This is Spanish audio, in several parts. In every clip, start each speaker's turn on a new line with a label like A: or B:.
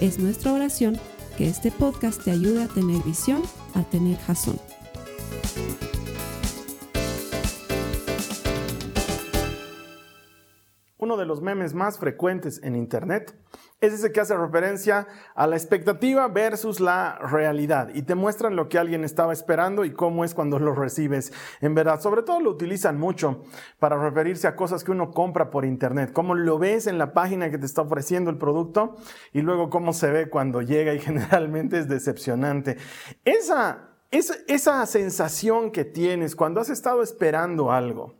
A: Es nuestra oración que este podcast te ayude a tener visión, a tener jazón.
B: Uno de los memes más frecuentes en Internet es ese que hace referencia a la expectativa versus la realidad y te muestran lo que alguien estaba esperando y cómo es cuando lo recibes en verdad. Sobre todo lo utilizan mucho para referirse a cosas que uno compra por internet, cómo lo ves en la página que te está ofreciendo el producto y luego cómo se ve cuando llega y generalmente es decepcionante. Esa, esa, esa sensación que tienes cuando has estado esperando algo,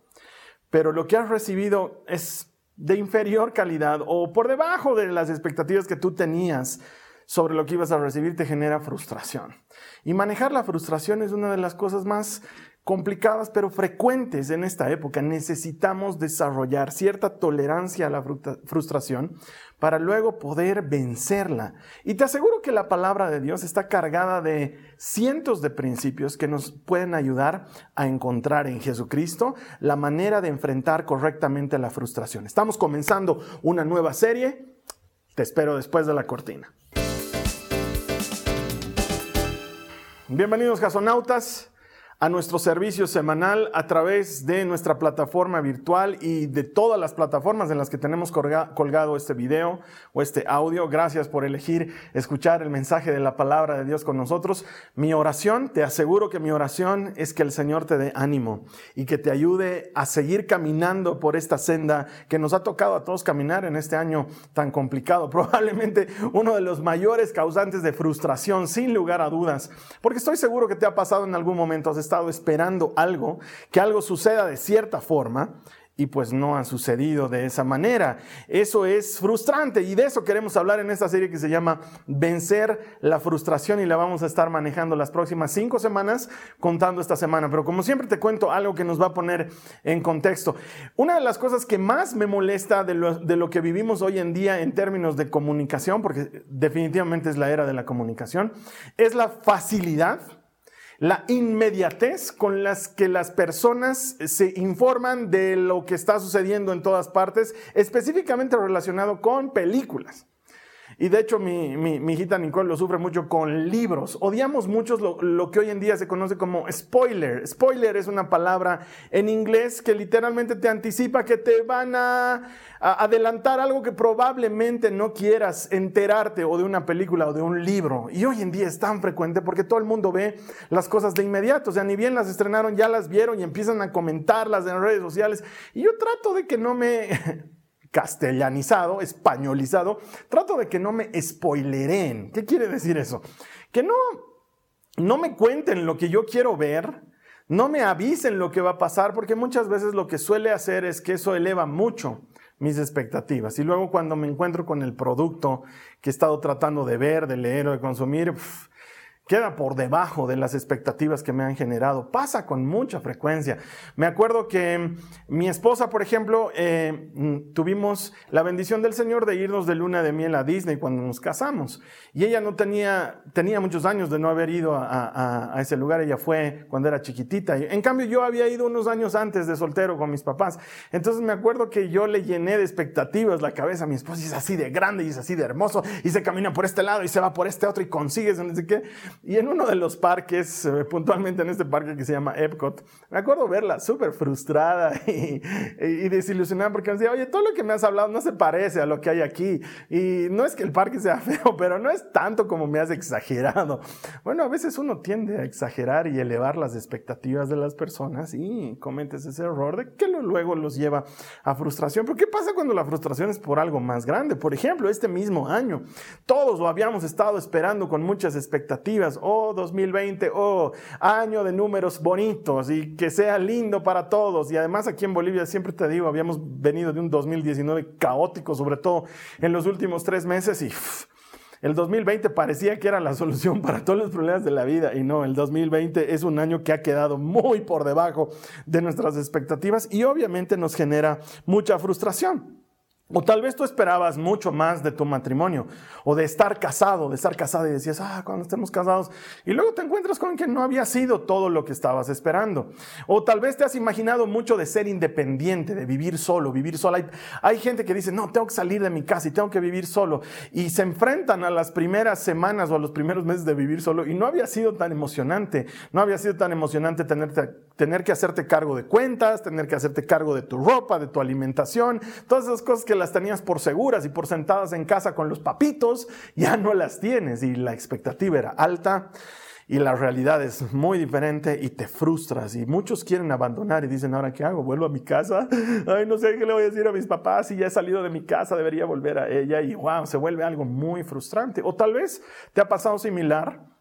B: pero lo que has recibido es de inferior calidad o por debajo de las expectativas que tú tenías sobre lo que ibas a recibir te genera frustración. Y manejar la frustración es una de las cosas más complicadas pero frecuentes en esta época. Necesitamos desarrollar cierta tolerancia a la frustración para luego poder vencerla. Y te aseguro que la palabra de Dios está cargada de cientos de principios que nos pueden ayudar a encontrar en Jesucristo la manera de enfrentar correctamente la frustración. Estamos comenzando una nueva serie. Te espero después de la cortina. Bienvenidos, gasonautas a nuestro servicio semanal a través de nuestra plataforma virtual y de todas las plataformas en las que tenemos colgado este video o este audio. Gracias por elegir escuchar el mensaje de la palabra de Dios con nosotros. Mi oración, te aseguro que mi oración es que el Señor te dé ánimo y que te ayude a seguir caminando por esta senda que nos ha tocado a todos caminar en este año tan complicado. Probablemente uno de los mayores causantes de frustración, sin lugar a dudas, porque estoy seguro que te ha pasado en algún momento estado esperando algo, que algo suceda de cierta forma y pues no ha sucedido de esa manera. Eso es frustrante y de eso queremos hablar en esta serie que se llama Vencer la frustración y la vamos a estar manejando las próximas cinco semanas contando esta semana. Pero como siempre te cuento algo que nos va a poner en contexto. Una de las cosas que más me molesta de lo, de lo que vivimos hoy en día en términos de comunicación, porque definitivamente es la era de la comunicación, es la facilidad la inmediatez con las que las personas se informan de lo que está sucediendo en todas partes, específicamente relacionado con películas. Y de hecho mi, mi, hijita Nicole lo sufre mucho con libros. Odiamos mucho lo, lo, que hoy en día se conoce como spoiler. Spoiler es una palabra en inglés que literalmente te anticipa que te van a, a adelantar algo que probablemente no quieras enterarte o de una película o de un libro. Y hoy en día es tan frecuente porque todo el mundo ve las cosas de inmediato. O sea, ni bien las estrenaron, ya las vieron y empiezan a comentarlas en redes sociales. Y yo trato de que no me castellanizado, españolizado, trato de que no me spoileren. ¿Qué quiere decir eso? Que no, no me cuenten lo que yo quiero ver, no me avisen lo que va a pasar, porque muchas veces lo que suele hacer es que eso eleva mucho mis expectativas. Y luego cuando me encuentro con el producto que he estado tratando de ver, de leer o de consumir, queda por debajo de las expectativas que me han generado. Pasa con mucha frecuencia. Me acuerdo que mi esposa, por ejemplo, eh, mm, tuvimos la bendición del Señor de irnos de luna de miel a Disney cuando nos casamos. Y ella no tenía, tenía muchos años de no haber ido a, ese lugar. Ella fue cuando era chiquitita. En cambio, yo había ido unos años antes de soltero con mis papás. Entonces me acuerdo que yo le llené de expectativas la cabeza a mi esposa y es así de grande y es así de hermoso y se camina por este lado y se va por este otro y consigues no sé qué. Y en uno de los parques, eh, puntualmente en este parque que se llama Epcot, me acuerdo verla súper frustrada y, desilusionada porque me decía, oye, todo lo que me has hablado no se parece a lo que hay aquí. Y no es que el parque sea feo, pero no es tanto como me has exagerado. Bueno, a veces uno tiende a exagerar y elevar las expectativas de las personas y cometes ese error de que luego los lleva a frustración. Pero ¿qué pasa cuando la frustración es por algo más grande? Por ejemplo, este mismo año, todos lo habíamos estado esperando con muchas expectativas oh 2020, oh año de números bonitos y que sea lindo para todos. Y además aquí en Bolivia, siempre te digo, habíamos venido de un 2019 caótico, sobre todo en los últimos tres meses y El 2020 parecía que era la solución para todos los problemas de la vida y no, el 2020 es un año que ha quedado muy por debajo de nuestras expectativas y obviamente nos genera mucha frustración. O tal vez tú esperabas mucho más de tu matrimonio, o de estar casado, de estar casado y decías, ah, cuando estemos casados, y luego te encuentras con que no había sido todo lo que estabas esperando. O tal vez te has imaginado mucho de ser independiente, de vivir solo, vivir sola. Hay, hay gente que dice, no, tengo que salir de mi casa y tengo que vivir solo. Y se enfrentan a las primeras semanas o a los primeros meses de vivir solo y no había sido tan emocionante, no había sido tan emocionante tenerte, tener que hacerte cargo de cuentas, tener que hacerte cargo de tu ropa, de tu alimentación, todas esas cosas que las tenías por seguras y por sentadas en casa con los papitos, ya no las tienes. Y la expectativa era alta y la realidad es muy diferente y te frustras. Y muchos quieren abandonar y dicen, ahora qué hago, vuelvo a mi casa, ay, no sé qué le voy a decir a mis papás, si ya he salido de mi casa, debería volver a ella. Y wow, se vuelve algo muy frustrante. O tal vez te ha pasado similar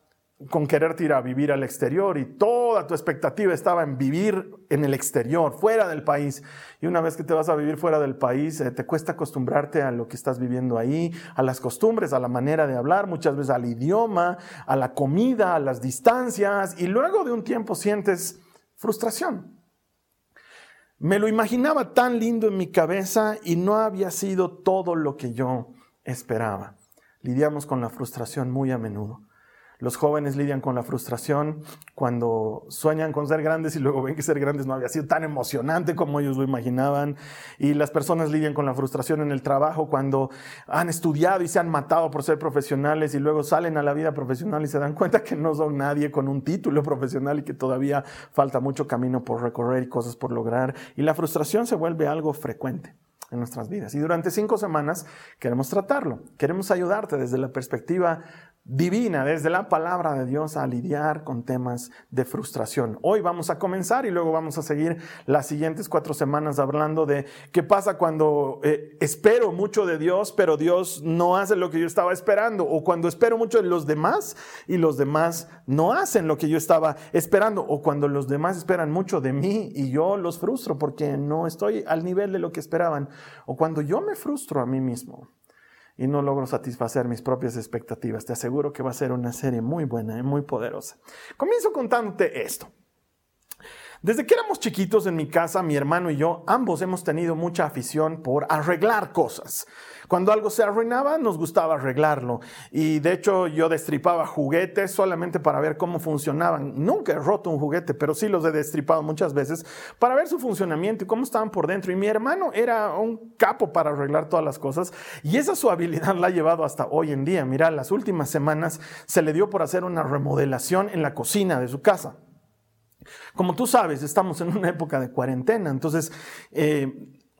B: con quererte ir a vivir al exterior y toda tu expectativa estaba en vivir en el exterior, fuera del país. Y una vez que te vas a vivir fuera del país, eh, te cuesta acostumbrarte a lo que estás viviendo ahí, a las costumbres, a la manera de hablar, muchas veces al idioma, a la comida, a las distancias, y luego de un tiempo sientes frustración. Me lo imaginaba tan lindo en mi cabeza y no había sido todo lo que yo esperaba. Lidiamos con la frustración muy a menudo. Los jóvenes lidian con la frustración cuando sueñan con ser grandes y luego ven que ser grandes no había sido tan emocionante como ellos lo imaginaban. Y las personas lidian con la frustración en el trabajo cuando han estudiado y se han matado por ser profesionales y luego salen a la vida profesional y se dan cuenta que no son nadie con un título profesional y que todavía falta mucho camino por recorrer y cosas por lograr. Y la frustración se vuelve algo frecuente en nuestras vidas. Y durante cinco semanas queremos tratarlo. Queremos ayudarte desde la perspectiva divina desde la palabra de Dios a lidiar con temas de frustración. Hoy vamos a comenzar y luego vamos a seguir las siguientes cuatro semanas hablando de qué pasa cuando eh, espero mucho de Dios, pero Dios no hace lo que yo estaba esperando, o cuando espero mucho de los demás y los demás no hacen lo que yo estaba esperando, o cuando los demás esperan mucho de mí y yo los frustro porque no estoy al nivel de lo que esperaban, o cuando yo me frustro a mí mismo y no logro satisfacer mis propias expectativas. Te aseguro que va a ser una serie muy buena y muy poderosa. Comienzo contándote esto. Desde que éramos chiquitos en mi casa, mi hermano y yo, ambos hemos tenido mucha afición por arreglar cosas. Cuando algo se arruinaba, nos gustaba arreglarlo. Y de hecho yo destripaba juguetes solamente para ver cómo funcionaban. Nunca he roto un juguete, pero sí los he destripado muchas veces para ver su funcionamiento y cómo estaban por dentro. Y mi hermano era un capo para arreglar todas las cosas. Y esa su habilidad la ha llevado hasta hoy en día. Mira, las últimas semanas se le dio por hacer una remodelación en la cocina de su casa. Como tú sabes, estamos en una época de cuarentena, entonces eh,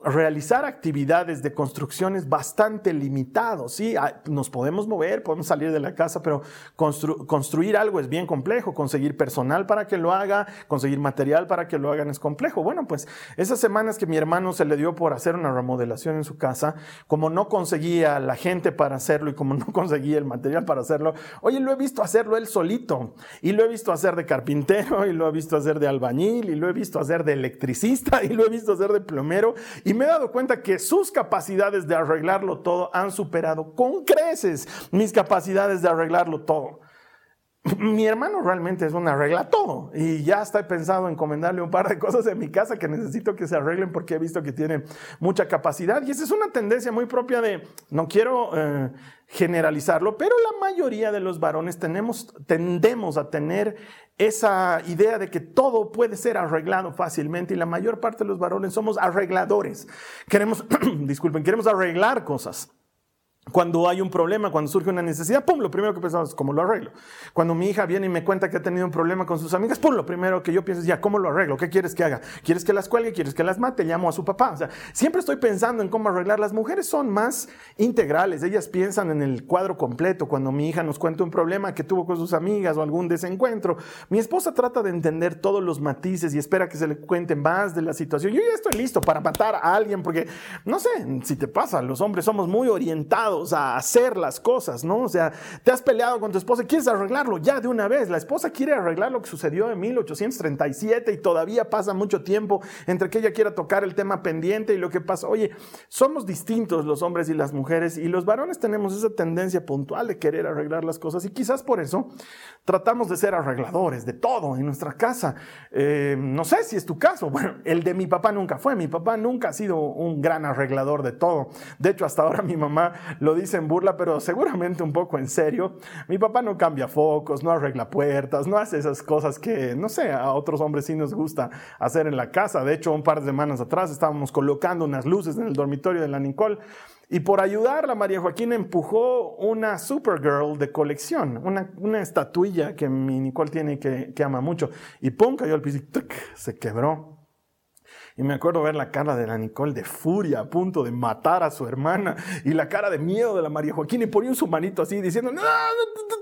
B: realizar actividades de construcciones bastante limitados. Sí, ah, nos podemos mover, podemos salir de la casa, pero construir algo es bien complejo. Conseguir personal para que lo haga, conseguir material para que lo hagan es complejo. Bueno, pues esas semanas que mi hermano se le dio por hacer una remodelación en su casa, como no conseguía la gente para hacerlo y como no conseguía el material para hacerlo, oye, lo he visto hacerlo él solito y lo he visto hacer de carpintero y lo he visto hacer de albañil y lo he visto hacer de electricista y lo he visto hacer de plomero y me he dado cuenta que sus capacidades de arreglarlo todo han superado con creces mis capacidades de arreglarlo todo. Mi hermano realmente es un arregla todo y ya estoy pensado en encomendarle un par de cosas en mi casa que necesito que se arreglen porque he visto que tiene mucha capacidad y esa es una tendencia muy propia de, no quiero eh, generalizarlo, pero la mayoría de los varones tenemos, tendemos a tener esa idea de que todo puede ser arreglado fácilmente y la mayor parte de los varones somos arregladores. Queremos, disculpen, queremos arreglar cosas. Cuando hay un problema, cuando surge una necesidad, pum, lo primero que pensamos es cómo lo arreglo. Cuando mi hija viene y me cuenta que ha tenido un problema con sus amigas, pum, lo primero que yo pienso es ya, ¿cómo lo arreglo? ¿Qué quieres que haga? ¿Quieres que las cuelgue? ¿Quieres que las mate? Llamo a su papá. O sea, siempre estoy pensando en cómo arreglar. Las mujeres son más integrales, ellas piensan en el cuadro completo. Cuando mi hija nos cuenta un problema que tuvo con sus amigas o algún desencuentro, mi esposa trata de entender todos los matices y espera que se le cuente más de la situación. Yo ya estoy listo para matar a alguien porque, no sé, si te pasa, los hombres somos muy orientados aprurados a hacer las cosas, ¿no? O sea, te has peleado con tu esposa y quieres arreglarlo ya de una vez. La esposa quiere arreglar lo que sucedió en 1837 y todavía pasa mucho tiempo entre que ella quiera tocar el tema pendiente y lo que pasa. Oye, somos distintos los hombres y las mujeres y los varones tenemos esa tendencia puntual de querer arreglar las cosas y quizás por eso tratamos de ser arregladores de todo en nuestra casa. Eh, no sé si es tu caso. Bueno, el de mi papá nunca fue. Mi papá nunca ha sido un gran arreglador de todo. De hecho, hasta ahora mi mamá lo dice en burla, pero seguramente un poco en serio. Mi papá no cambia focos, no arregla puertas, no hace esas cosas que, no sé, a otros hombres sí nos gusta hacer en la casa. De hecho, un par de semanas atrás estábamos colocando unas luces en el dormitorio de la Nicole. Y por ayudarla, María Joaquina empujó una Supergirl de colección, una, una estatuilla que mi Nicole tiene que, que ama mucho. Y pum, cayó al piso y se quebró. Y me acuerdo ver la cara de la Nicole de furia, a punto de matar a su hermana, y la cara de miedo de la María Joaquina, y ponía su manito así diciendo, no,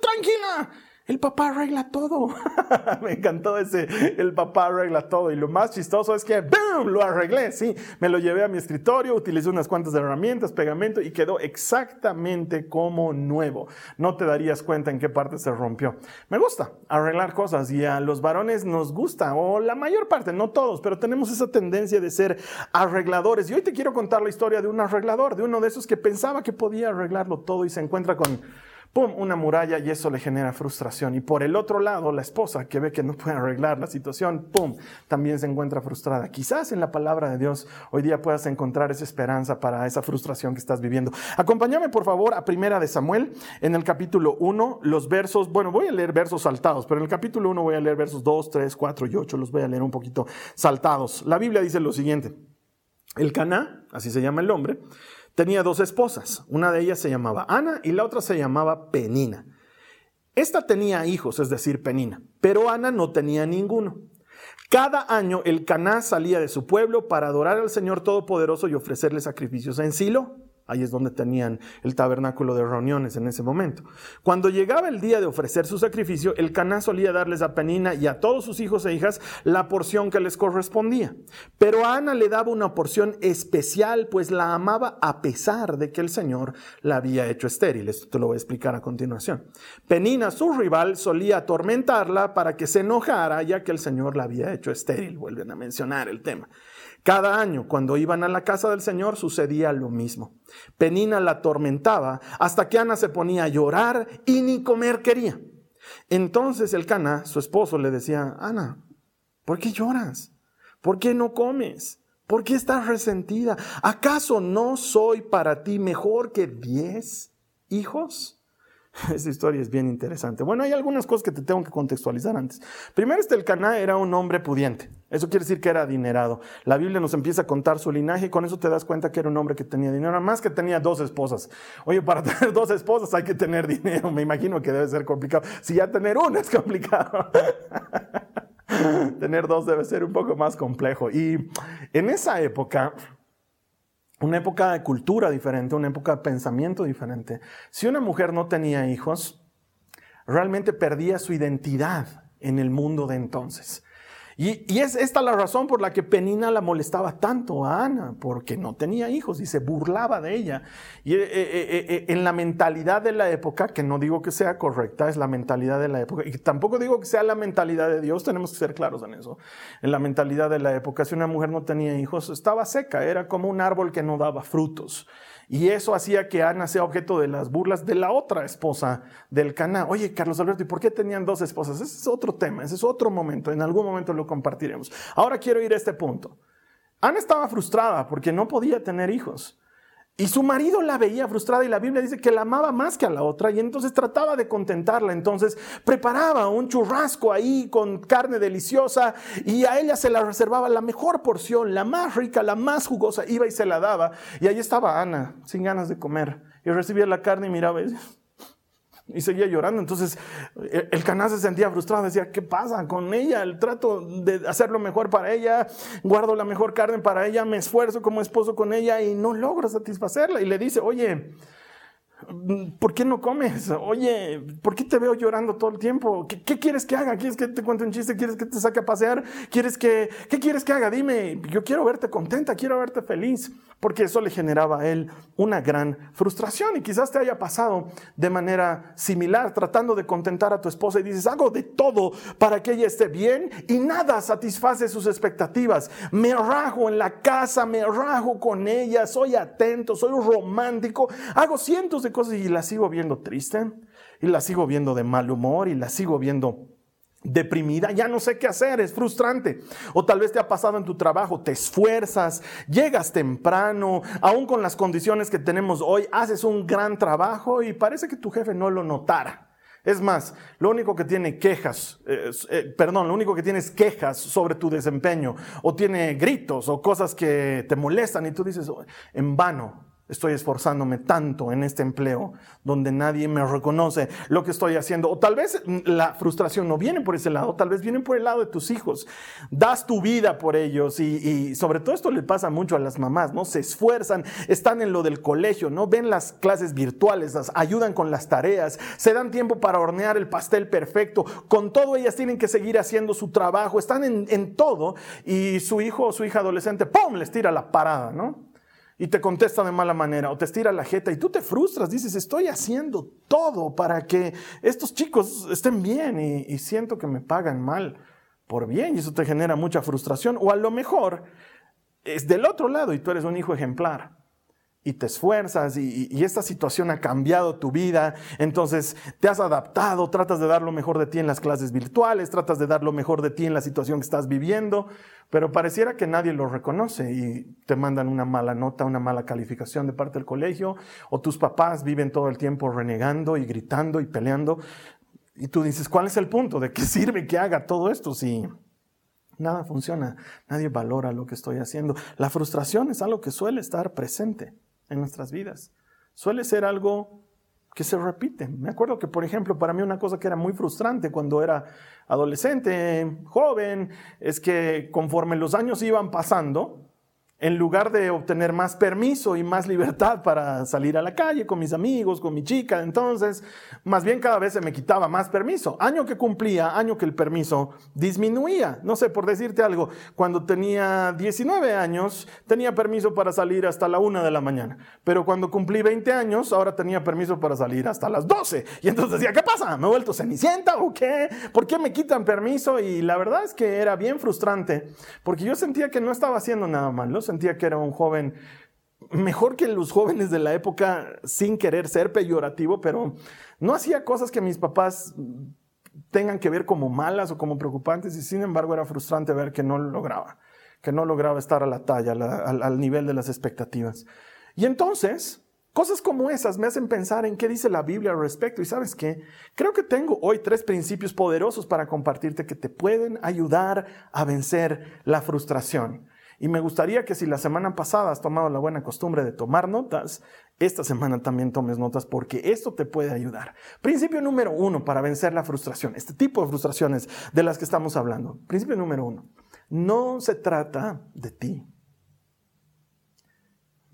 B: tranquila, el papá arregla todo. me encantó ese, el papá arregla todo. Y lo más chistoso es que, ¡boom!, lo arreglé, sí. Me lo llevé a mi escritorio, utilicé unas cuantas herramientas, pegamento y quedó exactamente como nuevo. No te darías cuenta en qué parte se rompió. Me gusta arreglar cosas y a los varones nos gusta, o la mayor parte, no todos, pero tenemos esa tendencia de ser arregladores. Y hoy te quiero contar la historia de un arreglador, de uno de esos que pensaba que podía arreglarlo todo y se encuentra con ¡pum!, una muralla y eso le genera frustración. Y por el otro lado, la esposa que ve que no puede arreglar la situación, ¡pum!, también se encuentra frustrada. Quizás en la palabra de Dios hoy día puedas encontrar esa esperanza para esa frustración que estás viviendo. Acompáñame por favor a Primera de Samuel en el capítulo 1, los versos, bueno, voy a leer versos saltados, pero en el capítulo 1 voy a leer versos 2, 3, 4 y 8, los voy a leer un poquito saltados. La Biblia dice lo siguiente. El Caná, así se llama el hombre, tenía dos esposas. Una de ellas se llamaba Ana y la otra se llamaba Penina. Esta tenía hijos, es decir, Penina, pero Ana no tenía ninguno. Cada año el Caná salía de su pueblo para adorar al Señor Todopoderoso y ofrecerle sacrificios en Silo, Ahí es donde tenían el tabernáculo de reuniones en ese momento. Cuando llegaba el día de ofrecer su sacrificio, el Caná solía darles a Penina y a todos sus hijos e hijas la porción que les correspondía. Pero a Ana le daba una porción especial, pues la amaba a pesar de que el Señor la había hecho estéril. Esto te lo voy a explicar a continuación. Penina, su rival, solía atormentarla para que se enojara, ya que el Señor la había hecho estéril. Vuelven a mencionar el tema. Cada año, cuando iban a la casa del Señor, sucedía lo mismo. Penina la atormentaba hasta que Ana se ponía a llorar y ni comer quería. Entonces el Cana, su esposo, le decía, Ana, ¿por qué lloras? ¿Por qué no comes? ¿Por qué estás resentida? ¿Acaso no soy para ti mejor que diez hijos? Esta historia es bien interesante. Bueno, hay algunas cosas que te tengo que contextualizar antes. Primero, este el Caná era un hombre pudiente. Eso quiere decir que era adinerado. La Biblia nos empieza a contar su linaje y con eso te das cuenta que era un hombre que tenía dinero. Más que tenía dos esposas. Oye, para tener dos esposas hay que tener dinero. Me imagino que debe ser complicado. Si ya tener una es complicado. tener dos debe ser un poco más complejo. Y en esa época una época de cultura diferente, una época de pensamiento diferente. Si una mujer no tenía hijos, realmente perdía su identidad en el mundo de entonces. Y, es esta la razón por la que Penina la molestaba tanto a Ana, porque no tenía hijos y se burlaba de ella. Y eh, eh, eh, en la mentalidad de la época, que no digo que sea correcta, es la mentalidad de la época, y tampoco digo que sea la mentalidad de Dios, tenemos que ser claros en eso. En la mentalidad de la época, si una mujer no tenía hijos, estaba seca, era como un árbol que no daba frutos. Y eso hacía que Ana sea objeto de las burlas de la otra esposa del Caná. Oye, Carlos Alberto, ¿y por qué tenían dos esposas? Ese es otro tema, ese es otro momento. En algún momento lo compartiremos. Ahora quiero ir a este punto. Ana estaba frustrada porque no podía tener hijos. Y su marido la veía frustrada y la Biblia dice que la amaba más que a la otra y entonces trataba de contentarla. Entonces preparaba un churrasco ahí con carne deliciosa y a ella se la reservaba la mejor porción, la más rica, la más jugosa. Iba y se la daba. Y ahí estaba Ana, sin ganas de comer. Y recibía la carne y miraba y y seguía llorando. Entonces el canal se sentía frustrado, decía, ¿qué pasa con ella? El trato de hacer lo mejor para ella, guardo la mejor carne para ella, me esfuerzo como esposo con ella y no logro satisfacerla. Y le dice, oye, ¿Por qué no comes? Oye, ¿por qué te veo llorando todo el tiempo? ¿Qué, quieres que haga? ¿Quieres que te cuente un chiste? ¿Quieres que te saque a pasear? ¿Quieres que, ¿Qué quieres que haga? Dime, yo quiero verte contenta, quiero verte feliz. porque eso le generaba a él una gran frustración y quizás te haya pasado de manera similar tratando de contentar a tu esposa y dices, hago de todo para que ella esté bien y nada satisface sus expectativas. Me rajo en la casa, me rajo con ella, soy atento, soy romántico, hago cientos de cosas y la sigo viendo triste y la sigo viendo de mal humor y la sigo viendo deprimida, ya no sé qué hacer, es frustrante. O tal vez te ha pasado en tu trabajo, te esfuerzas, llegas temprano, aún con las condiciones que tenemos hoy, haces un gran trabajo y parece que tu jefe no lo notara. Es más, lo único que tiene quejas, eh, perdón, lo único que tiene es quejas sobre tu desempeño, o tiene gritos o cosas que te molestan y tú dices, oh, en vano, Estoy esforzándome tanto en este empleo donde nadie me reconoce lo que estoy haciendo. O tal vez la frustración no viene por ese lado, tal vez viene por el lado de tus hijos. Das tu vida por ellos y, sobre todo esto le pasa mucho a las mamás, ¿no? Se esfuerzan, están en lo del colegio, ¿no? Ven las clases virtuales, ayudan con las tareas, se dan tiempo para hornear el pastel perfecto. Con todo ellas tienen que seguir haciendo su trabajo, están en, en todo y su hijo o su hija adolescente, ¡pum!, les tira la parada, ¿no? Y te contesta de mala manera o te estira la jeta y tú te frustras, dices, estoy haciendo todo para que estos chicos estén bien y, siento que me pagan mal por bien y eso te genera mucha frustración o a lo mejor es del otro lado y tú eres un hijo ejemplar y te esfuerzas y, esta situación ha cambiado tu vida, entonces te has adaptado, tratas de dar lo mejor de ti en las clases virtuales, tratas de dar lo mejor de ti en la situación que estás viviendo, pero pareciera que nadie lo reconoce y te mandan una mala nota, una mala calificación de parte del colegio, o tus papás viven todo el tiempo renegando y gritando y peleando, y tú dices, ¿cuál es el punto? ¿De qué sirve que haga todo esto si... Nada funciona, nadie valora lo que estoy haciendo. La frustración es algo que suele estar presente en nuestras vidas. Suele ser algo que se repite. Me acuerdo que, por ejemplo, para mí una cosa que era muy frustrante cuando era adolescente, joven, es que conforme los años iban pasando, en lugar de obtener más permiso y más libertad para salir a la calle con mis amigos, con mi chica, entonces, más bien cada vez se me quitaba más permiso. Año que cumplía, año que el permiso disminuía. No sé, por decirte algo, cuando tenía 19 años, tenía permiso para salir hasta la 1 de la mañana. Pero cuando cumplí 20 años, ahora tenía permiso para salir hasta las 12. Y entonces decía, ¿qué pasa? ¿Me he vuelto cenicienta o qué? ¿Por qué me quitan permiso? Y la verdad es que era bien frustrante, porque yo sentía que no estaba haciendo nada malo sentía que era un joven mejor que los jóvenes de la época sin querer ser peyorativo, pero no hacía cosas que mis papás tengan que ver como malas o como preocupantes y sin embargo era frustrante ver que no lo lograba, que no lograba estar a la talla, al, al nivel de las expectativas. Y entonces, Cosas como esas me hacen pensar en qué dice la Biblia al respecto. Y sabes qué? Creo que tengo hoy tres principios poderosos para compartirte que te pueden ayudar a vencer la frustración. Y me gustaría que si la semana pasada has tomado la buena costumbre de tomar notas, esta semana también tomes notas porque esto te puede ayudar. Principio número uno para vencer la frustración, este tipo de frustraciones de las que estamos hablando. Principio número uno, no se trata de ti.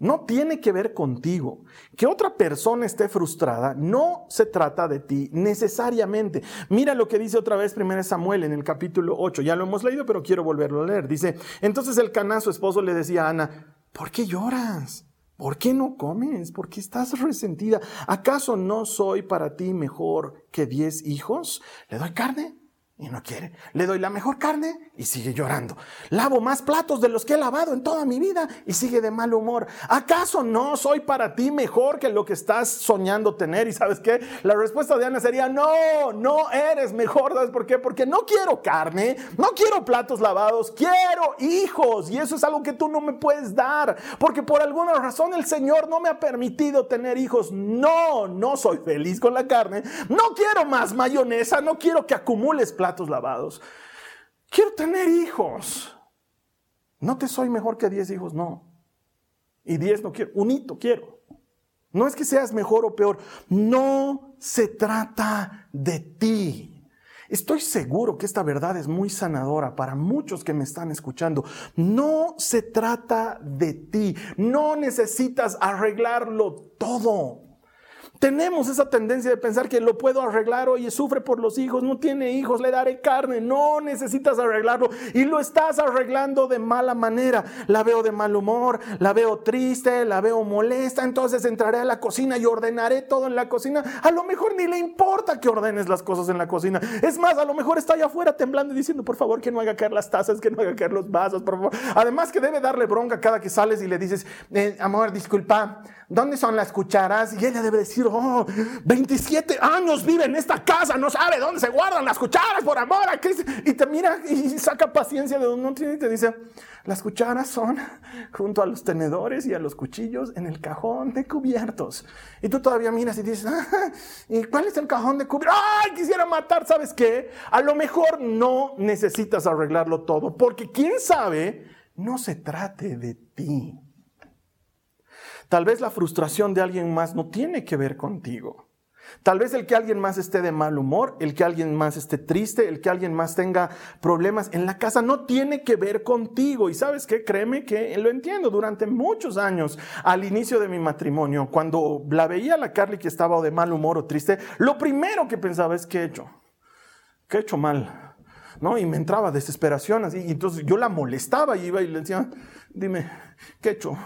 B: No tiene que ver contigo. Que otra persona esté frustrada no se trata de ti necesariamente. Mira lo que dice otra vez 1 Samuel en el capítulo 8. Ya lo hemos leído, pero quiero volverlo a leer. Dice, entonces el Caná, su esposo, le decía a Ana, ¿por qué lloras? ¿Por qué no comes? ¿Por qué estás resentida? ¿Acaso no soy para ti mejor que diez hijos? ¿Le doy carne? Y no quiere. Le doy la mejor carne y sigue llorando. Lavo más platos de los que he lavado en toda mi vida y sigue de mal humor. ¿Acaso no soy para ti mejor que lo que estás soñando tener? Y sabes qué? La respuesta de Ana sería, no, no eres mejor. ¿Sabes por qué? Porque no quiero carne, no quiero platos lavados, quiero hijos. Y eso es algo que tú no me puedes dar. Porque por alguna razón el Señor no me ha permitido tener hijos. No, no soy feliz con la carne. No quiero más mayonesa, no quiero que acumules lavados. Quiero tener hijos. No te soy mejor que 10 hijos, no. Y 10 no quiero, un hito quiero. No es que seas mejor o peor, no se trata de ti. Estoy seguro que esta verdad es muy sanadora para muchos que me están escuchando. No se trata de ti, no necesitas arreglarlo todo. Tenemos esa tendencia de pensar que lo puedo arreglar, oye, sufre por los hijos, no tiene hijos, le daré carne, no necesitas arreglarlo y lo estás arreglando de mala manera. La veo de mal humor, la veo triste, la veo molesta, entonces entraré a la cocina y ordenaré todo en la cocina. A lo mejor ni le importa que ordenes las cosas en la cocina. Es más, a lo mejor está allá afuera temblando y diciendo, por favor, que no haga caer las tazas, que no haga caer los vasos, por favor. Además que debe darle bronca cada que sales y le dices, eh, amor, disculpa, ¿dónde son las cucharas? Y ella debe decir, 27 años vive en esta casa, no sabe dónde se guardan las cucharas, por amor a Cristo. Y te mira y saca paciencia de donde no tiene y te dice, las cucharas son junto a los tenedores y a los cuchillos en el cajón de cubiertos. Y tú todavía miras y dices, ah, ¿y cuál es el cajón de cubiertos? ¡Ay, quisiera matar! ¿Sabes qué? A lo mejor no necesitas arreglarlo todo, porque quién sabe, no se trate de ti. Tal vez la frustración de alguien más no tiene que ver contigo. Tal vez el que alguien más esté de mal humor, el que alguien más esté triste, el que alguien más tenga problemas en la casa no tiene que ver contigo. Y sabes qué, créeme que lo entiendo. Durante muchos años, al inicio de mi matrimonio, cuando la veía la Carly que estaba de mal humor o triste, lo primero que pensaba es, ¿qué he hecho? ¿Qué he hecho mal? ¿No? Y me entraba desesperación así. Y entonces yo la molestaba y iba y le decía, dime, ¿Qué he hecho?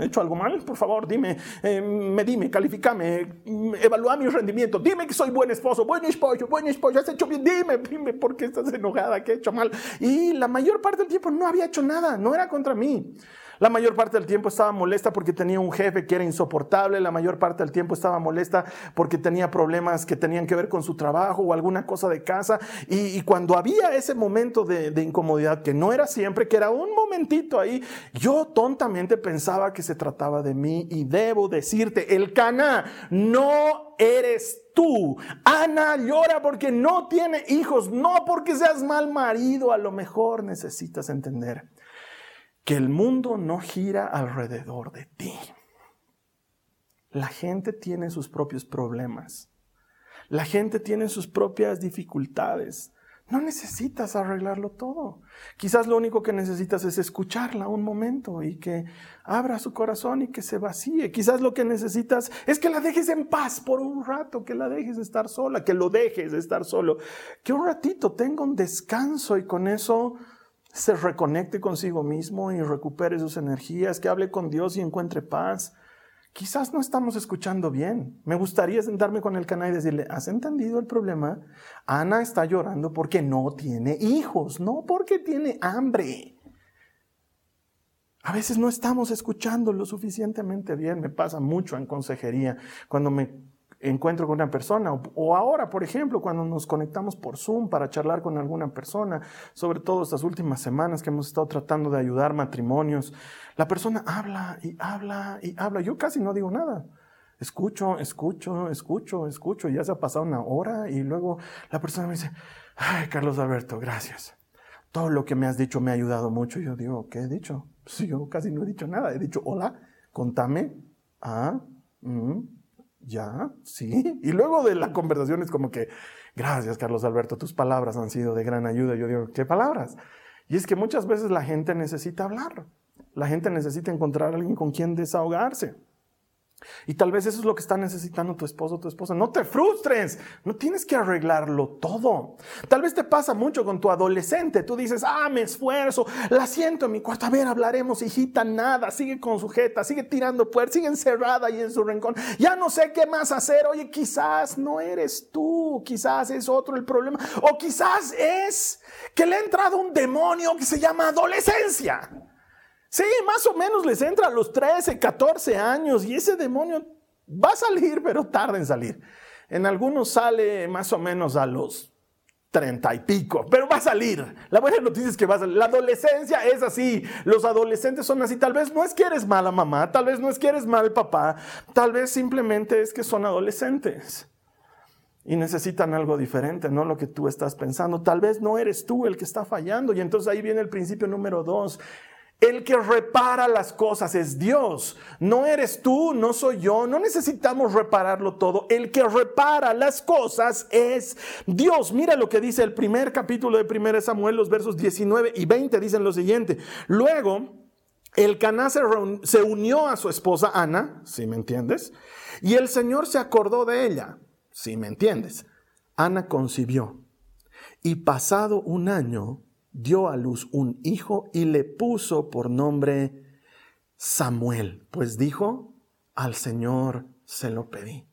B: ¿He hecho algo mal? Por favor, dime, eh, me dime, califícame, evalúa mi rendimiento, dime que soy buen esposo, buen esposo, buen esposo, has hecho bien, dime, dime por qué estás enojada, qué he hecho mal. Y la mayor parte del tiempo no había hecho nada, no era contra mí. La mayor parte del tiempo estaba molesta porque tenía un jefe que era insoportable. La mayor parte del tiempo estaba molesta porque tenía problemas que tenían que ver con su trabajo o alguna cosa de casa. Y, cuando había ese momento de, de, incomodidad, que no era siempre, que era un momentito ahí, yo tontamente pensaba que se trataba de mí. Y debo decirte, el cana no eres tú. Ana llora porque no tiene hijos, no porque seas mal marido. A lo mejor necesitas entender que el mundo no gira alrededor de ti. La gente tiene sus propios problemas. La gente tiene sus propias dificultades. No necesitas arreglarlo todo. Quizás lo único que necesitas es escucharla un momento y que abra su corazón y que se vacíe. Quizás lo que necesitas es que la dejes en paz por un rato, que la dejes estar sola, que lo dejes estar solo, que un ratito tenga un descanso y con eso se reconecte consigo mismo y recupere sus energías, que hable con Dios y encuentre paz. Quizás no estamos escuchando bien. Me gustaría sentarme con el canal y decirle, ¿has entendido el problema? Ana está llorando porque no tiene hijos, no porque tiene hambre. A veces no estamos escuchando lo suficientemente bien. Me pasa mucho en consejería cuando me encuentro con una persona, o, ahora, por ejemplo, cuando nos conectamos por Zoom para charlar con alguna persona, sobre todo estas últimas semanas que hemos estado tratando de ayudar matrimonios, la persona habla y habla y habla. Yo casi no digo nada. Escucho, escucho, escucho, escucho. Ya se ha pasado una hora y luego la persona me dice, ay, Carlos Alberto, gracias. Todo lo que me has dicho me ha ayudado mucho. Y yo digo, ¿qué he dicho? Sí, yo casi no he dicho nada. He dicho, hola, contame. Ah, mm, ya, sí. Y luego de la conversación es como que, gracias Carlos Alberto, tus palabras han sido de gran ayuda. Yo digo, ¿qué palabras? Y es que muchas veces la gente necesita hablar. La gente necesita encontrar a alguien con quien desahogarse. Y tal vez eso es lo que está necesitando tu esposo o tu esposa. No te frustres, no tienes que arreglarlo todo. Tal vez te pasa mucho con tu adolescente. Tú dices, ah, me esfuerzo, la siento en mi cuarto. A ver, hablaremos, hijita, nada. Sigue con sujeta, sigue tirando puertas, sigue encerrada ahí en su rincón. Ya no sé qué más hacer. Oye, quizás no eres tú, quizás es otro el problema. O quizás es que le ha entrado un demonio que se llama adolescencia. Sí, más o menos les entra a los 13, 14 años y ese demonio va a salir, pero tarda en salir. En algunos sale más o menos a los 30 y pico, pero va a salir. La buena noticia es que va a salir. La adolescencia es así. Los adolescentes son así. Tal vez no es que eres mala mamá, tal vez no es que eres mal papá, tal vez simplemente es que son adolescentes y necesitan algo diferente, no lo que tú estás pensando. Tal vez no eres tú el que está fallando. Y entonces ahí viene el principio número dos. El que repara las cosas es Dios. No eres tú, no soy yo. No necesitamos repararlo todo. El que repara las cosas es Dios. Mira lo que dice el primer capítulo de 1 Samuel, los versos 19 y 20 dicen lo siguiente. Luego El Caná se, se unió a su esposa Ana, si me entiendes, y el Señor se acordó de ella, si me entiendes. Ana concibió y pasado un año dio a luz un hijo y le puso por nombre Samuel, pues dijo, al Señor se lo pedí.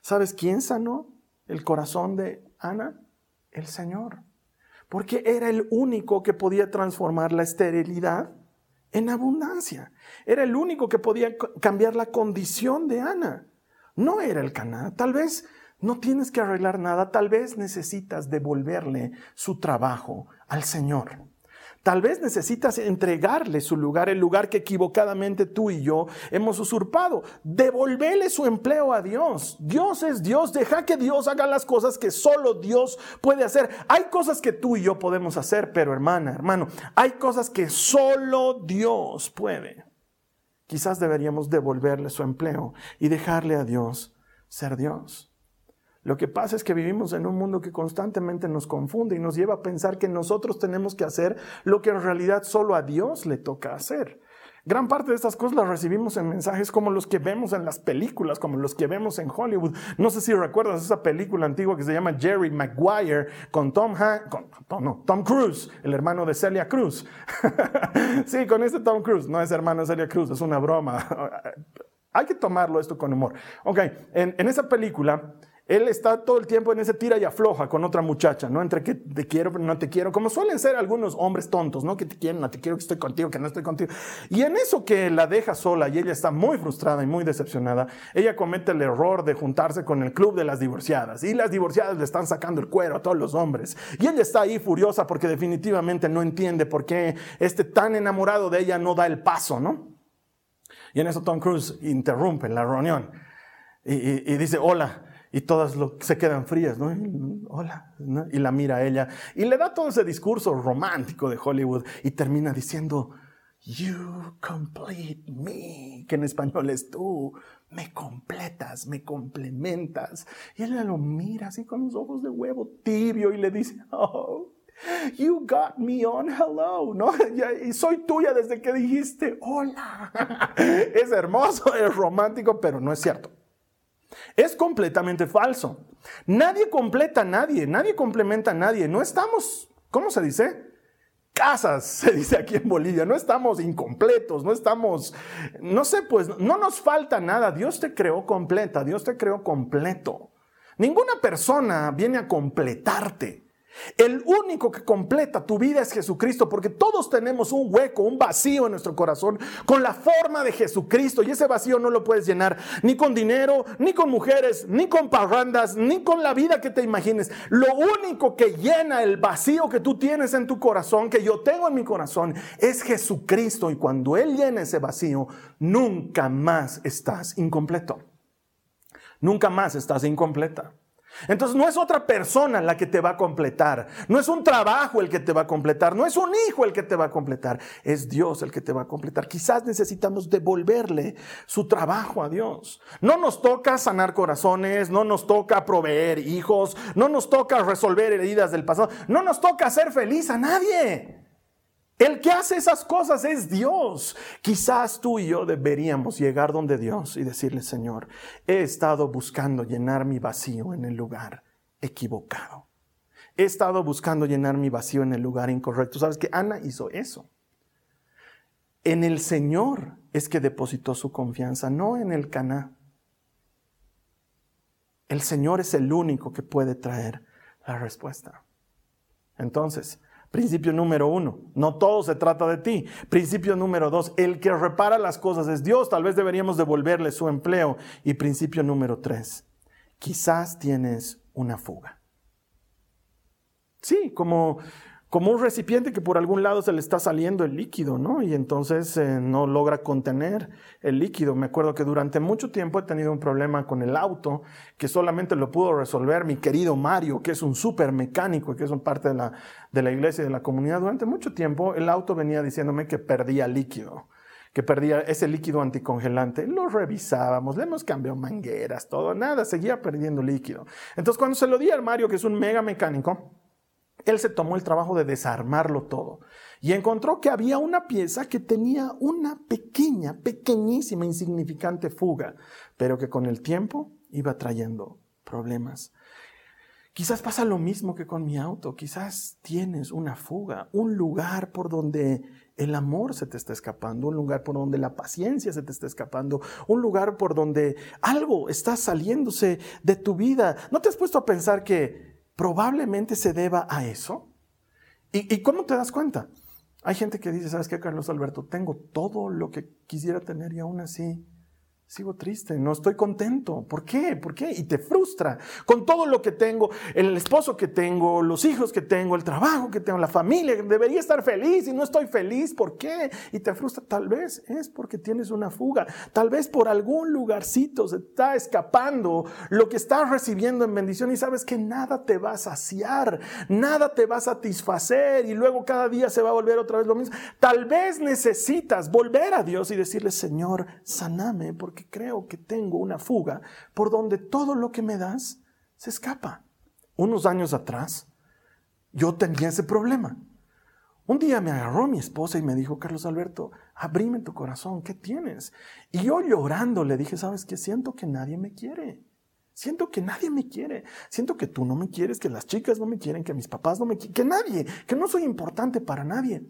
B: ¿Sabes quién sanó el corazón de Ana? El Señor. Porque era el único que podía transformar la esterilidad en abundancia. Era el único que podía cambiar la condición de Ana. No era el Caná. Tal vez no tienes que arreglar nada, tal vez necesitas devolverle su trabajo al Señor. Tal vez necesitas entregarle su lugar, el lugar que equivocadamente tú y yo hemos usurpado. Devolverle su empleo a Dios. Dios es Dios. Deja que Dios haga las cosas que solo Dios puede hacer. Hay cosas que tú y yo podemos hacer, pero hermana, hermano, hay cosas que solo Dios puede. Quizás deberíamos devolverle su empleo y dejarle a Dios ser Dios. Lo que pasa es que vivimos en un mundo que constantemente nos confunde y nos lleva a pensar que nosotros tenemos que hacer lo que en realidad solo a Dios le toca hacer. Gran parte de estas cosas las recibimos en mensajes como los que vemos en las películas, como los que vemos en Hollywood. No sé si recuerdas esa película antigua que se llama Jerry Maguire con Tom, con, Tom Cruise, el hermano de Celia Cruz. sí, con este Tom Cruise, no es hermano de Celia Cruz, es una broma. Hay que tomarlo esto con humor. Ok, en esa película él está todo el tiempo en ese tira y afloja con otra muchacha, ¿no? Entre que te quiero, pero no te quiero, como suelen ser algunos hombres tontos, ¿no? Que te quieren, no te quiero, que estoy contigo, que no estoy contigo. Y en eso que la deja sola y ella está muy frustrada y muy decepcionada, ella comete el error de juntarse con el club de las divorciadas. Y las divorciadas le están sacando el cuero a todos los hombres. Y ella está ahí furiosa porque definitivamente no entiende por qué este tan enamorado de ella no da el paso, ¿no? Y en eso Tom Cruise interrumpe la reunión y, y dice, hola. Y todas se quedan frías, ¿no? Hola, y la mira a ella. Y le da todo ese discurso romántico de Hollywood y termina diciendo, You complete me, que en español es tú, me completas, me complementas. Y ella lo mira así con los ojos de huevo tibio y le dice, Oh, You got me on hello, ¿no? Y soy tuya desde que dijiste hola. Es hermoso, es romántico, pero no es cierto. Es completamente falso. Nadie completa a nadie, nadie complementa a nadie. No estamos, ¿cómo se dice? Casas, se dice aquí en Bolivia. No estamos incompletos, no estamos, no sé, pues no nos falta nada. Dios te creó completa, Dios te creó completo. Ninguna persona viene a completarte. El único que completa tu vida es Jesucristo, porque todos tenemos un hueco, un vacío en nuestro corazón con la forma de Jesucristo. Y ese vacío no lo puedes llenar ni con dinero, ni con mujeres, ni con parrandas, ni con la vida que te imagines. Lo único que llena el vacío que tú tienes en tu corazón, que yo tengo en mi corazón, es Jesucristo. Y cuando Él llena ese vacío, nunca más estás incompleto. Nunca más estás incompleta. Entonces no es otra persona la que te va a completar, no es un trabajo el que te va a completar, no es un hijo el que te va a completar, es Dios el que te va a completar. Quizás necesitamos devolverle su trabajo a Dios. No nos toca sanar corazones, no nos toca proveer hijos, no nos toca resolver heridas del pasado, no nos toca hacer feliz a nadie. El que hace esas cosas es Dios. Quizás tú y yo deberíamos llegar donde Dios y decirle, Señor, he estado buscando llenar mi vacío en el lugar equivocado. He estado buscando llenar mi vacío en el lugar incorrecto. ¿Sabes que Ana hizo eso? En el Señor es que depositó su confianza, no en el Caná. El Señor es el único que puede traer la respuesta. Entonces, Principio número uno, no todo se trata de ti. Principio número dos, el que repara las cosas es Dios, tal vez deberíamos devolverle su empleo. Y principio número tres, quizás tienes una fuga. Sí, como como un recipiente que por algún lado se le está saliendo el líquido, ¿no? Y entonces eh, no logra contener el líquido. Me acuerdo que durante mucho tiempo he tenido un problema con el auto que solamente lo pudo resolver mi querido Mario, que es un súper mecánico que es un parte de la, de la iglesia y de la comunidad. Durante mucho tiempo el auto venía diciéndome que perdía líquido que perdía ese líquido anticongelante. Lo revisábamos, le hemos cambiado mangueras, todo, nada, seguía perdiendo líquido. Entonces cuando se lo di al Mario, que es un mega mecánico, él se tomó el trabajo de desarmarlo todo y encontró que había una pieza que tenía una pequeña, pequeñísima, insignificante fuga, pero que con el tiempo iba trayendo problemas. Quizás pasa lo mismo que con mi auto, quizás tienes una fuga, un lugar por donde el amor se te está escapando, un lugar por donde la paciencia se te está escapando, un lugar por donde algo está saliéndose de tu vida. ¿No te has puesto a pensar que probablemente se deba a eso? ¿Y, cómo te das cuenta? Hay gente que dice, ¿sabes qué, Carlos Alberto? Tengo todo lo que quisiera tener y aún así Sigo triste, no estoy contento. ¿Por qué? ¿Por qué? Y te frustra con todo lo que tengo, el esposo que tengo, los hijos que tengo, el trabajo que tengo, la familia. Debería estar feliz y no estoy feliz. ¿Por qué? Y te frustra. Tal vez es porque tienes una fuga. Tal vez por algún lugarcito se está escapando lo que estás recibiendo en bendición y sabes que nada te va a saciar, nada te va a satisfacer y luego cada día se va a volver otra vez lo mismo. Tal vez necesitas volver a Dios y decirle, Señor, saname porque que creo que tengo una fuga por donde todo lo que me das se escapa. Unos años atrás, yo tenía ese problema. Un día me agarró mi esposa y me dijo, Carlos Alberto, abrime tu corazón, ¿qué tienes? Y yo llorando le dije, ¿sabes qué? Siento que nadie me quiere. Siento que nadie me quiere. Siento que tú no me quieres, que las chicas no me quieren, que mis papás no me quieren, que nadie, que no soy importante para nadie.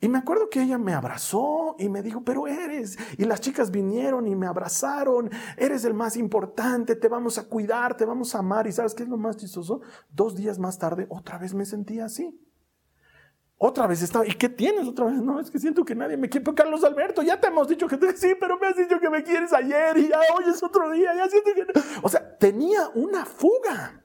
B: Y me acuerdo que ella me abrazó y me dijo, pero eres. Y las chicas vinieron y me abrazaron. Eres el más importante, te vamos a cuidar, te vamos a amar. ¿Y sabes qué es lo más chistoso? Dos días más tarde, otra vez me sentía así. Otra vez estaba, ¿y qué tienes otra vez? No, es que siento que nadie me quiere. Pero Carlos Alberto, ya te hemos dicho que sí, pero me has dicho que me quieres ayer y ya hoy es otro día, ya siento que O sea, tenía una fuga.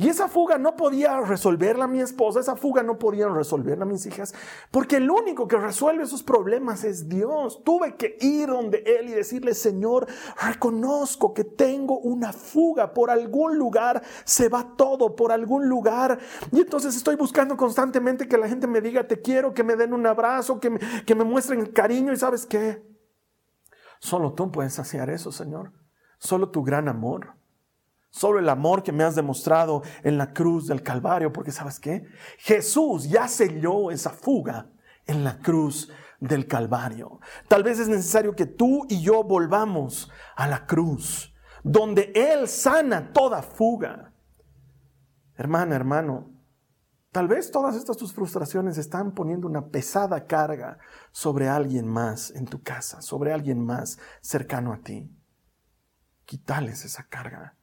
B: Y esa fuga no podía resolverla mi esposa, esa fuga no podían resolverla mis hijas, porque el único que resuelve esos problemas es Dios. Tuve que ir donde Él y decirle, Señor, reconozco que tengo una fuga, por algún lugar se va todo, por algún lugar. Y entonces estoy buscando constantemente que la gente me diga, te quiero, que me den un abrazo, que me, que me muestren cariño. ¿Y sabes qué? Solo tú puedes saciar eso, Señor. Solo tu gran amor. Solo el amor que me has demostrado en la cruz del Calvario, porque sabes qué? Jesús ya selló esa fuga en la cruz del Calvario. Tal vez es necesario que tú y yo volvamos a la cruz, donde Él sana toda fuga. Hermana, hermano, tal vez todas estas tus frustraciones están poniendo una pesada carga sobre alguien más en tu casa, sobre alguien más cercano a ti. Quítales esa carga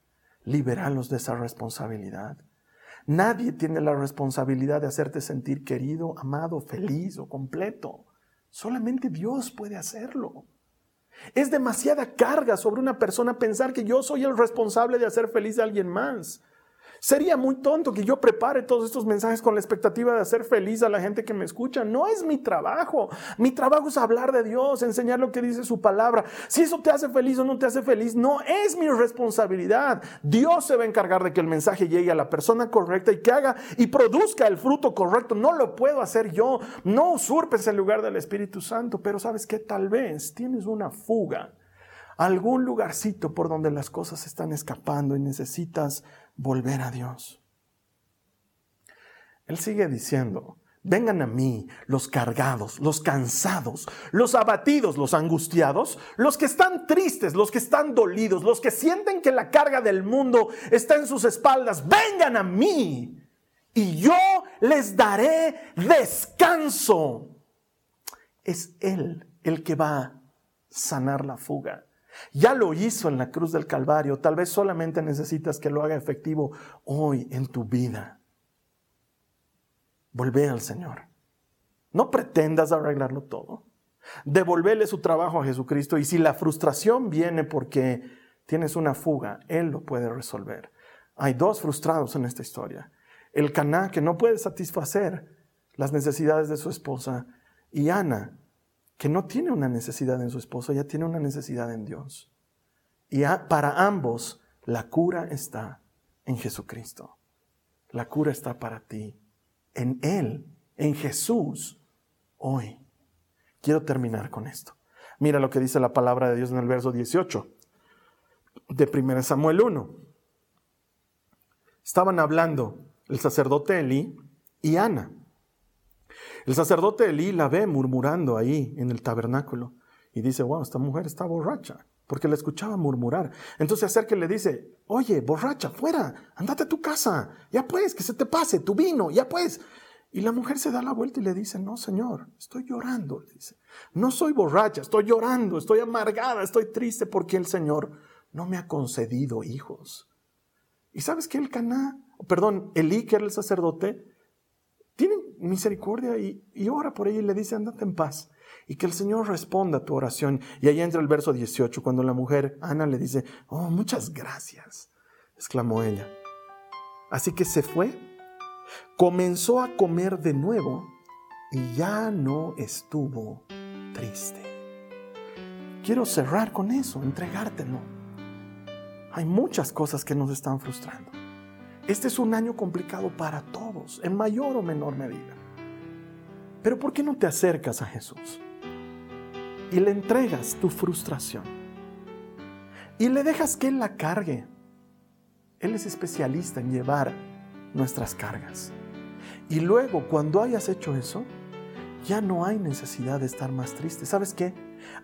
B: liberalos de esa responsabilidad. Nadie tiene la responsabilidad de hacerte sentir querido, amado, feliz o completo. Solamente Dios puede hacerlo. Es demasiada carga sobre una persona pensar que yo soy el responsable de hacer feliz a alguien más. Sería muy tonto que yo prepare todos estos mensajes con la expectativa de hacer feliz a la gente que me escucha. No es mi trabajo. Mi trabajo es hablar de Dios, enseñar lo que dice su palabra. Si eso te hace feliz o no te hace feliz, no es mi responsabilidad. Dios se va a encargar de que el mensaje llegue a la persona correcta y que haga y produzca el fruto correcto. No lo puedo hacer yo. No usurpes el lugar del Espíritu Santo. Pero sabes que tal vez tienes una fuga algún lugarcito por donde las cosas están escapando y necesitas volver a Dios. Él sigue diciendo, vengan a mí los cargados, los cansados, los abatidos, los angustiados, los que están tristes, los que están dolidos, los que sienten que la carga del mundo está en sus espaldas, vengan a mí y yo les daré descanso. Es Él el que va a sanar la fuga. Ya lo hizo en la cruz del Calvario. Tal vez solamente necesitas que lo haga efectivo hoy en tu vida. Volvé al Señor. No pretendas arreglarlo todo. Devolverle su trabajo a Jesucristo y si la frustración viene porque tienes una fuga, Él lo puede resolver. Hay dos frustrados en esta historia. El Caná que no puede satisfacer las necesidades de su esposa y Ana que no tiene una necesidad en su esposo, ya tiene una necesidad en Dios. Y para ambos la cura está en Jesucristo. La cura está para ti, en Él, en Jesús, hoy. Quiero terminar con esto. Mira lo que dice la palabra de Dios en el verso 18 de 1 Samuel 1. Estaban hablando el sacerdote Elí y Ana. El sacerdote Elí la ve murmurando ahí en el tabernáculo y dice, wow, esta mujer está borracha, porque la escuchaba murmurar. Entonces se acerca y le dice, oye, borracha, fuera, andate a tu casa, ya pues, que se te pase tu vino, ya pues. Y la mujer se da la vuelta y le dice, no, Señor, estoy llorando, le dice. No soy borracha, estoy llorando, estoy amargada, estoy triste porque el Señor no me ha concedido hijos. Y sabes que el Caná, perdón, Elí, que era el sacerdote, misericordia y, y ora por ella y le dice, andate en paz. Y que el Señor responda a tu oración. Y ahí entra el verso 18, cuando la mujer, Ana, le dice, oh, muchas gracias, exclamó ella. Así que se fue comenzó a comer de nuevo y ya no estuvo triste. Quiero cerrar con eso, entregártelo. Hay muchas cosas que nos están frustrando. Este es un año complicado para todos, en mayor o menor medida. Pero ¿por qué no te acercas a Jesús? Y le entregas tu frustración. Y le dejas que Él la cargue. Él es especialista en llevar nuestras cargas. Y luego, cuando hayas hecho eso, ya no hay necesidad de estar más triste. ¿Sabes qué?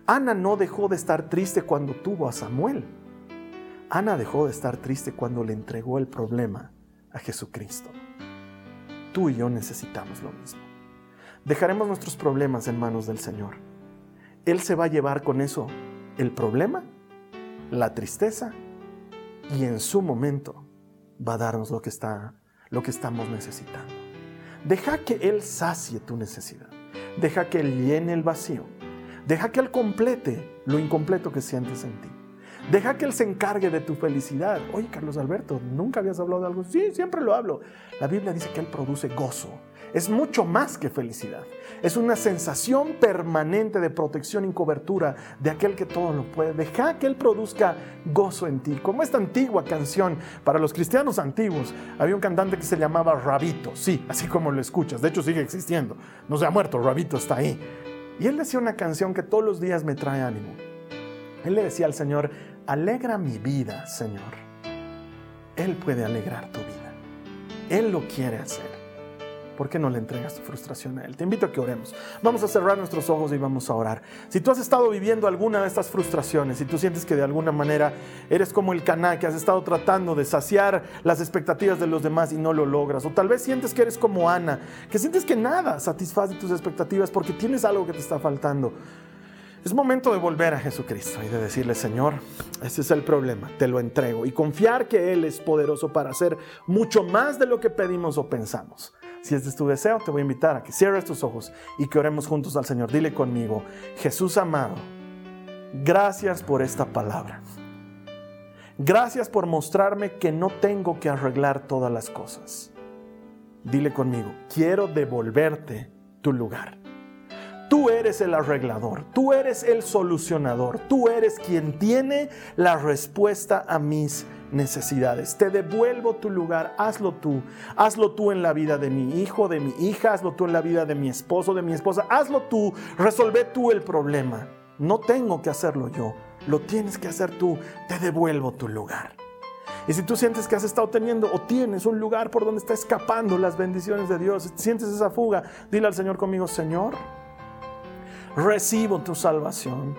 B: Ana no dejó de estar triste cuando tuvo a Samuel. Ana dejó de estar triste cuando le entregó el problema a Jesucristo. Tú y yo necesitamos lo mismo. Dejaremos nuestros problemas en manos del Señor. Él se va a llevar con eso el problema, la tristeza y en su momento va a darnos lo que está lo que estamos necesitando. Deja que Él sacie tu necesidad. Deja que Él llene el vacío. Deja que Él complete lo incompleto que sientes en ti. Deja que Él se encargue de tu felicidad. Oye, Carlos Alberto, ¿nunca habías hablado de algo? Sí, siempre lo hablo. La Biblia dice que Él produce gozo es mucho más que felicidad. Es una sensación permanente de protección y cobertura de aquel que todo lo puede. Deja que Él produzca gozo en ti. Como esta antigua canción para los cristianos antiguos, había un cantante que se llamaba Rabito. Sí, así como lo escuchas. De hecho, sigue existiendo. No se ha muerto, Rabito está ahí. Y él decía una canción que todos los días me trae ánimo. Él le decía al Señor, alegra mi vida, Señor. Él puede alegrar tu vida. Él lo quiere hacer. ¿Por qué no le entregas tu frustración a Él? Te invito a que oremos. Vamos a cerrar nuestros ojos y vamos a orar. Si tú has estado viviendo alguna de estas frustraciones, si tú sientes que de alguna manera eres como el caná, que has estado tratando de saciar las expectativas de los demás y no lo logras, o tal vez sientes que eres como Ana, que sientes que nada satisface tus expectativas porque tienes algo que te está faltando. Es momento de volver a Jesucristo y de decirle, Señor, ese es el problema, te lo entrego y confiar que Él es poderoso para hacer mucho más de lo que pedimos o pensamos. Si este es tu deseo, te voy a invitar a que cierres tus ojos y que oremos juntos al Señor. Dile conmigo, Jesús amado, gracias por esta palabra. Gracias por mostrarme que no tengo que arreglar todas las cosas. Dile conmigo, quiero devolverte tu lugar. Tú eres el arreglador, tú eres el solucionador, tú eres quien tiene la respuesta a mis necesidades. Te devuelvo tu lugar, hazlo tú. Hazlo tú en la vida de mi hijo, de mi hija, hazlo tú en la vida de mi esposo, de mi esposa. Hazlo tú, resolve tú el problema. No tengo que hacerlo yo, lo tienes que hacer tú. Te devuelvo tu lugar. Y si tú sientes que has estado teniendo o tienes un lugar por donde está escapando las bendiciones de Dios, sientes esa fuga, dile al Señor conmigo, Señor, recibo tu salvación.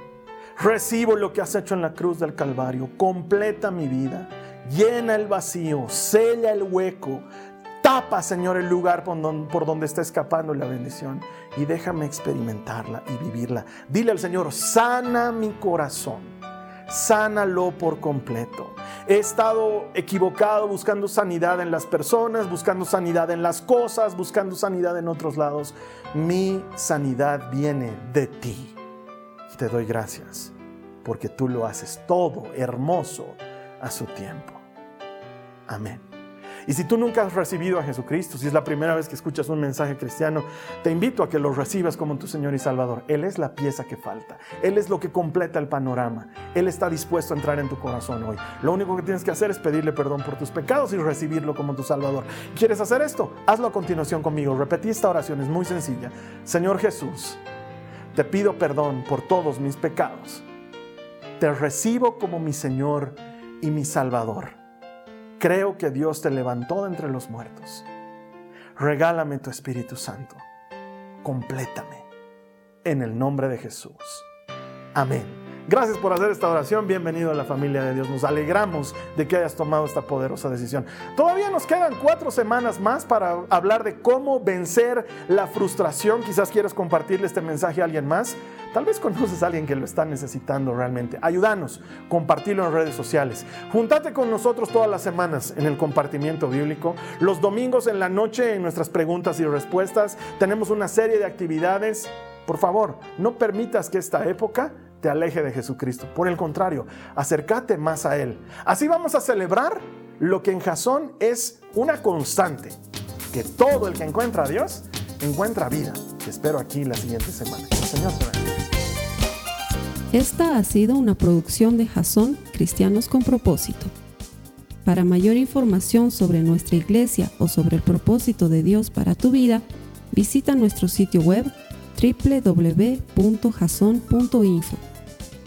B: Recibo lo que has hecho en la cruz del Calvario. Completa mi vida llena el vacío, sella el hueco, tapa, Señor, el lugar por donde, está escapando la bendición y déjame experimentarla y vivirla. Dile al Señor, sana mi corazón. Sánalo por completo. He estado equivocado buscando sanidad en las personas, buscando sanidad en las cosas, buscando sanidad en otros lados. Mi sanidad viene de ti. Te doy gracias porque tú lo haces todo hermoso a su tiempo. Amén. Y si tú nunca has recibido a Jesucristo, si es la primera vez que escuchas un mensaje cristiano, te invito a que lo recibas como tu Señor y Salvador. Él es la pieza que falta. Él es lo que completa el panorama. Él está dispuesto a entrar en tu corazón hoy. Lo único que tienes que hacer es pedirle perdón por tus pecados y recibirlo como tu Salvador. ¿Quieres hacer esto? Hazlo a continuación conmigo. Repetí esta oración, es muy sencilla. Señor Jesús, te pido perdón por todos mis pecados. Te recibo como mi Señor y mi Salvador. Creo que Dios te levantó de entre los muertos regálame tu Espíritu Santo. Complétame. En el nombre de Jesús. Amén. Gracias por hacer esta oración. Bienvenido a la familia de Dios. Nos alegramos de que hayas tomado esta poderosa decisión. Todavía nos quedan cuatro semanas más para hablar de cómo vencer la frustración. Quizás quieres compartirle este mensaje a alguien más. Tal vez conoces a alguien que lo está necesitando realmente. Ayúdanos, compartirlo en redes sociales. Juntate con nosotros todas las semanas en el compartimiento bíblico. Los domingos en la noche en nuestras preguntas y respuestas tenemos una serie de actividades. Por favor, no permitas que esta época te aleje de Jesucristo. Por el contrario, acércate más a Él. Así vamos a celebrar lo que en Jasón es una constante, que todo el que encuentra a Dios encuentra vida. Te espero aquí la siguiente semana. El Señor
A: Esta ha sido una producción de Jasón Cristianos con propósito. Para mayor información sobre nuestra iglesia o sobre el propósito de Dios para tu vida, visita nuestro sitio web www.jason.info.